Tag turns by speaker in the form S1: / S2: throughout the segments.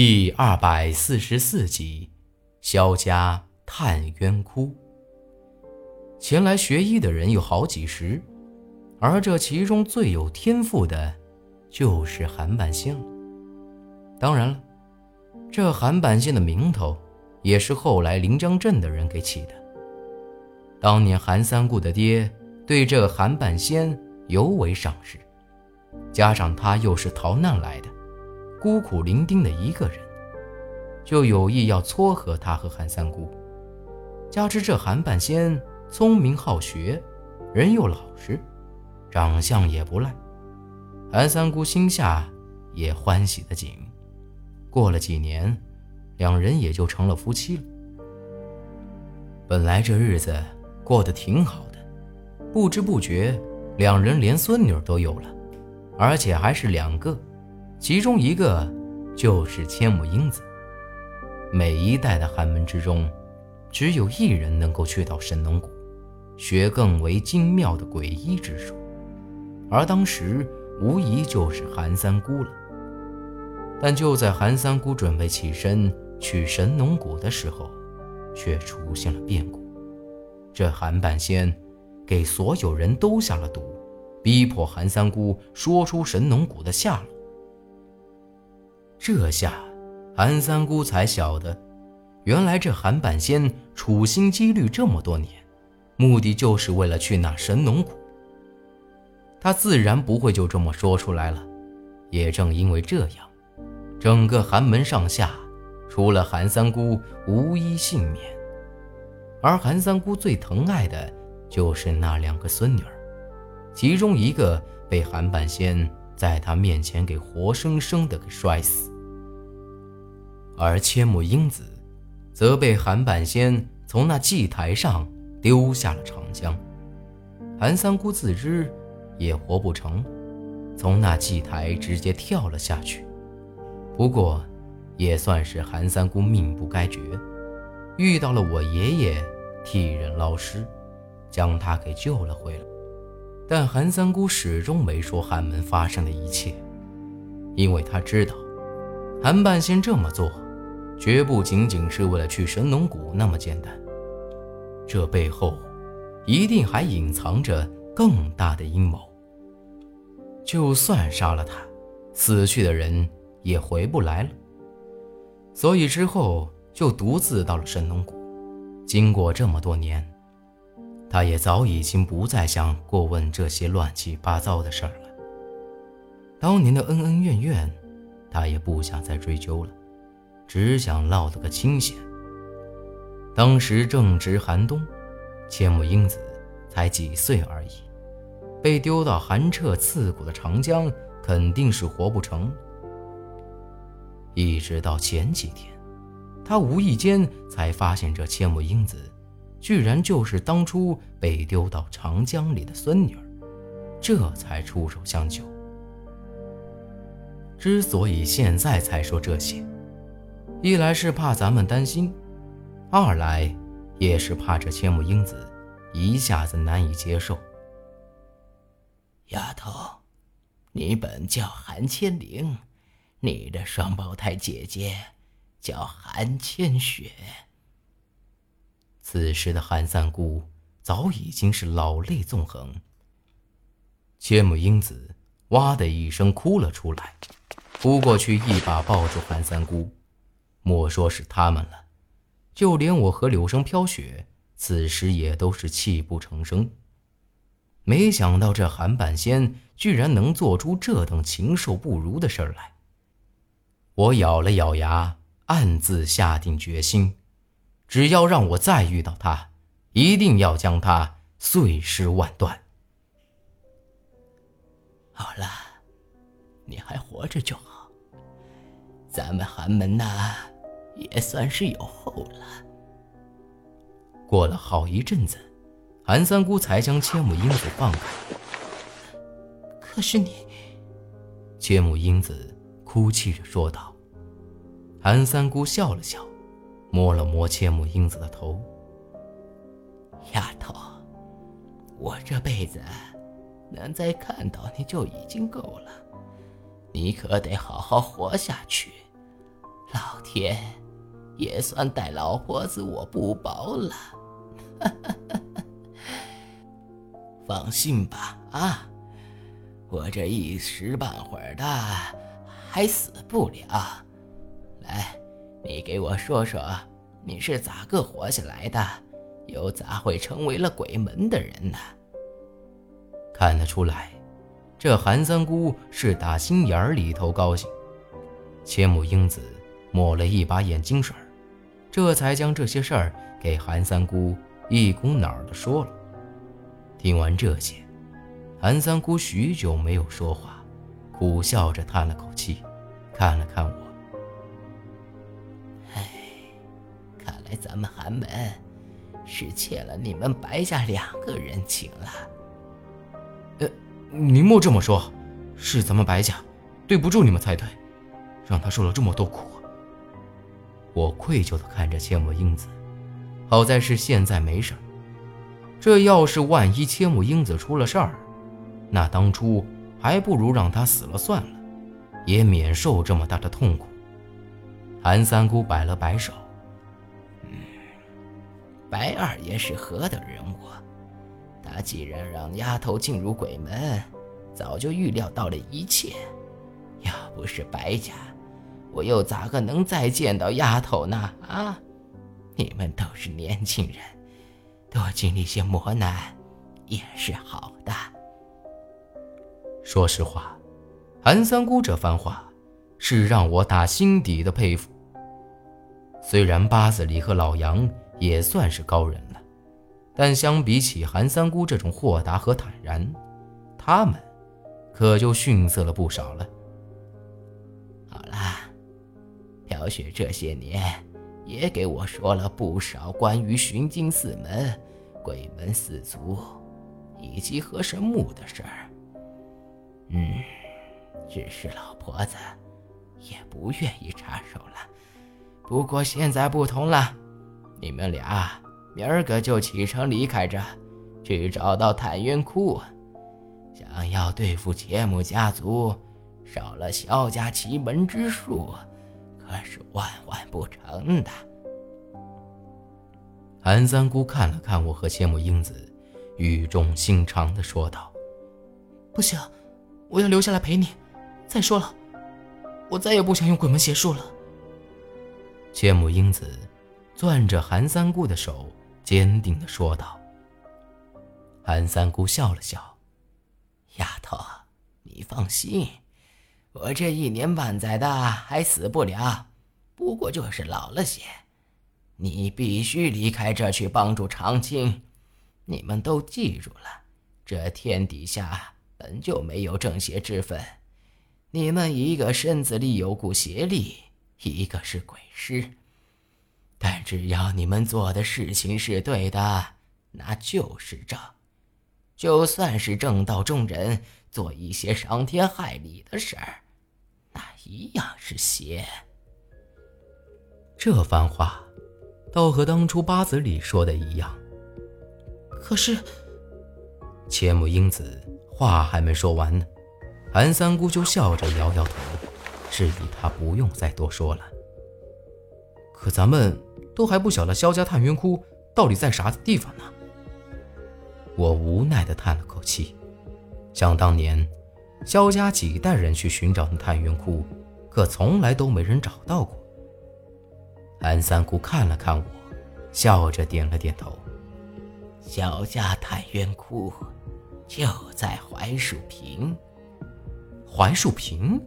S1: 第二百四十四集，萧家探冤窟。前来学医的人有好几十，而这其中最有天赋的，就是韩半仙了。当然了，这韩半仙的名头，也是后来临江镇的人给起的。当年韩三顾的爹对这韩半仙尤为赏识，加上他又是逃难来的。孤苦伶仃的一个人，就有意要撮合他和韩三姑。加之这韩半仙聪明好学，人又老实，长相也不赖，韩三姑心下也欢喜的紧。过了几年，两人也就成了夫妻了。本来这日子过得挺好的，不知不觉，两人连孙女都有了，而且还是两个。其中一个就是千木英子。每一代的寒门之中，只有一人能够去到神农谷，学更为精妙的诡医之术，而当时无疑就是韩三姑了。但就在韩三姑准备起身去神农谷的时候，却出现了变故。这韩半仙给所有人都下了毒，逼迫韩三姑说出神农谷的下落。这下，韩三姑才晓得，原来这韩半仙处心积虑这么多年，目的就是为了去那神农谷。他自然不会就这么说出来了。也正因为这样，整个寒门上下，除了韩三姑，无一幸免。而韩三姑最疼爱的，就是那两个孙女儿，其中一个被韩半仙。在他面前给活生生的给摔死，而千木英子，则被韩半仙从那祭台上丢下了长江。韩三姑自知也活不成，从那祭台直接跳了下去。不过，也算是韩三姑命不该绝，遇到了我爷爷替人捞尸，将他给救了回来。但韩三姑始终没说寒门发生的一切，因为她知道，韩半仙这么做，绝不仅仅是为了去神农谷那么简单，这背后，一定还隐藏着更大的阴谋。就算杀了他，死去的人也回不来了。所以之后就独自到了神农谷，经过这么多年。他也早已经不再想过问这些乱七八糟的事儿了。当年的恩恩怨怨，他也不想再追究了，只想落得个清闲。当时正值寒冬，千木英子才几岁而已，被丢到寒彻刺骨的长江，肯定是活不成。一直到前几天，他无意间才发现这千木英子。居然就是当初被丢到长江里的孙女儿，这才出手相救。之所以现在才说这些，一来是怕咱们担心，二来也是怕这千木英子一下子难以接受。
S2: 丫头，你本叫韩千灵，你的双胞胎姐姐叫韩千雪。
S1: 此时的韩三姑早已经是老泪纵横。千木英子哇的一声哭了出来，扑过去一把抱住韩三姑。莫说是他们了，就连我和柳生飘雪此时也都是泣不成声。没想到这韩半仙居然能做出这等禽兽不如的事来。我咬了咬牙，暗自下定决心。只要让我再遇到他，一定要将他碎尸万段。
S2: 好了，你还活着就好。咱们寒门呐，也算是有后了。
S1: 过了好一阵子，韩三姑才将千木英子放开。
S3: 可是你，
S1: 千木英子哭泣着说道。韩三姑笑了笑。摸了摸千木英子的头，
S2: 丫头，我这辈子能再看到你就已经够了，你可得好好活下去，老天也算待老婆子我不薄了。放心吧，啊，我这一时半会儿的还死不了。来，你给我说说，你是咋个活下来的？又咋会成为了鬼门的人呢？
S1: 看得出来，这韩三姑是打心眼里头高兴。千木英子抹了一把眼睛水这才将这些事儿给韩三姑一股脑儿的说了。听完这些，韩三姑许久没有说话，苦笑着叹了口气，看了看我。
S2: 来咱们寒门是欠了你们白家两个人情了。
S1: 呃，您莫这么说，是咱们白家对不住你们才对，让他受了这么多苦。我愧疚地看着千木英子，好在是现在没事。这要是万一千木英子出了事儿，那当初还不如让他死了算了，也免受这么大的痛苦。韩三姑摆了摆手：“，
S2: 白二爷是何等人物？他既然让丫头进入鬼门，早就预料到了一切。要不是白家，我又咋个能再见到丫头呢？啊，你们都是年轻人。”多经历些磨难，也是好的。
S1: 说实话，韩三姑这番话是让我打心底的佩服。虽然八子里和老杨也算是高人了，但相比起韩三姑这种豁达和坦然，他们可就逊色了不少了。
S2: 好啦，飘雪这些年。也给我说了不少关于寻经四门、鬼门四族以及河神墓的事儿。嗯，只是老婆子也不愿意插手了。不过现在不同了，你们俩明儿个就启程离开这，去找到探云窟。想要对付千木家族，少了萧家奇门之术。可是万万不成的。
S1: 韩三姑看了看我和千木英子，语重心长的说道：“
S3: 不行，我要留下来陪你。再说了，我再也不想用鬼门邪术了。”
S1: 千木英子攥着韩三姑的手，坚定的说道。韩三姑笑了笑：“
S2: 丫头，你放心。”我这一年半载的还死不了，不过就是老了些。你必须离开这去帮助长青。你们都记住了，这天底下本就没有正邪之分。你们一个身子里有股邪力，一个是鬼师。但只要你们做的事情是对的，那就是正。就算是正道中人做一些伤天害理的事儿。那一样是邪。
S1: 这番话，倒和当初八子里说的一样。
S3: 可是，
S1: 千木英子话还没说完呢，韩三姑就笑着摇摇头，示意他不用再多说了。可咱们都还不晓得萧家探云窟到底在啥地方呢？我无奈地叹了口气，想当年。萧家几代人去寻找那探云窟，可从来都没人找到过。韩三姑看了看我，笑着点了点头。
S2: 萧家探云窟就在槐树坪。
S1: 槐树坪？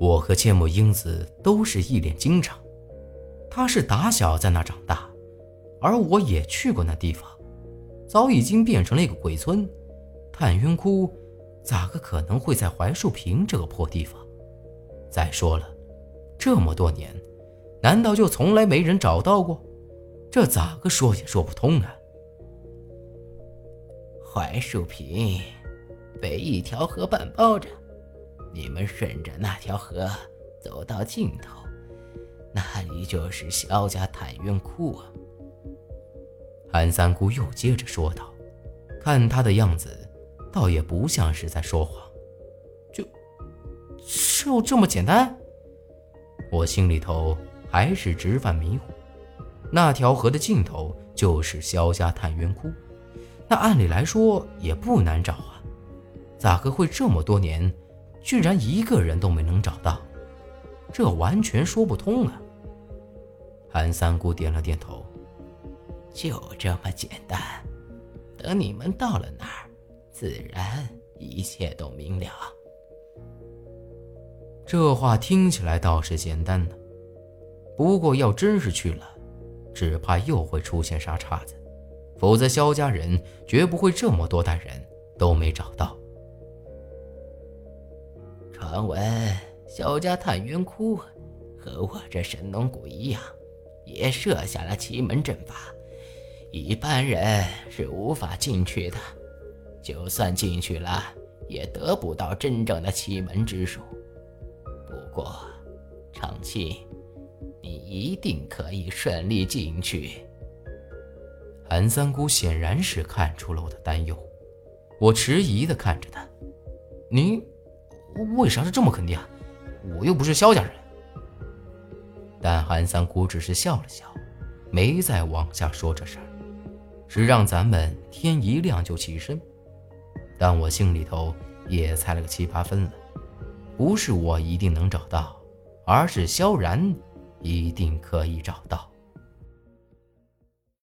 S1: 我和芥末英子都是一脸惊诧。他是打小在那长大，而我也去过那地方，早已经变成了一个鬼村。探云窟。咋个可能会在槐树坪这个破地方？再说了，这么多年，难道就从来没人找到过？这咋个说也说不通啊！
S2: 槐树坪被一条河半包着，你们顺着那条河走到尽头，那里就是萧家探云窟啊。
S1: 韩三姑又接着说道：“看他的样子。”倒也不像是在说谎，就就这么简单。我心里头还是直犯迷糊。那条河的尽头就是萧家探冤窟，那按理来说也不难找啊，咋个会这么多年，居然一个人都没能找到？这完全说不通啊！韩三姑点了点头，
S2: 就这么简单。等你们到了那儿，自然一切都明了。
S1: 这话听起来倒是简单呢，不过要真是去了，只怕又会出现啥岔子，否则萧家人绝不会这么多代人都没找到。
S2: 传闻萧家探冤窟和我这神农谷一样，也设下了奇门阵法，一般人是无法进去的，就算进去了，也得不到真正的奇门之术。不过，长青，你一定可以顺利进去。
S1: 韩三姑显然是看出了我的担忧，我迟疑的看着他：“您为啥是这么肯定？我又不是萧家人。”但韩三姑只是笑了笑，没再往下说这事儿，只让咱们天一亮就起身。但我心里头也猜了个七八分了。不是我一定能找到，而是萧然一定可以找到。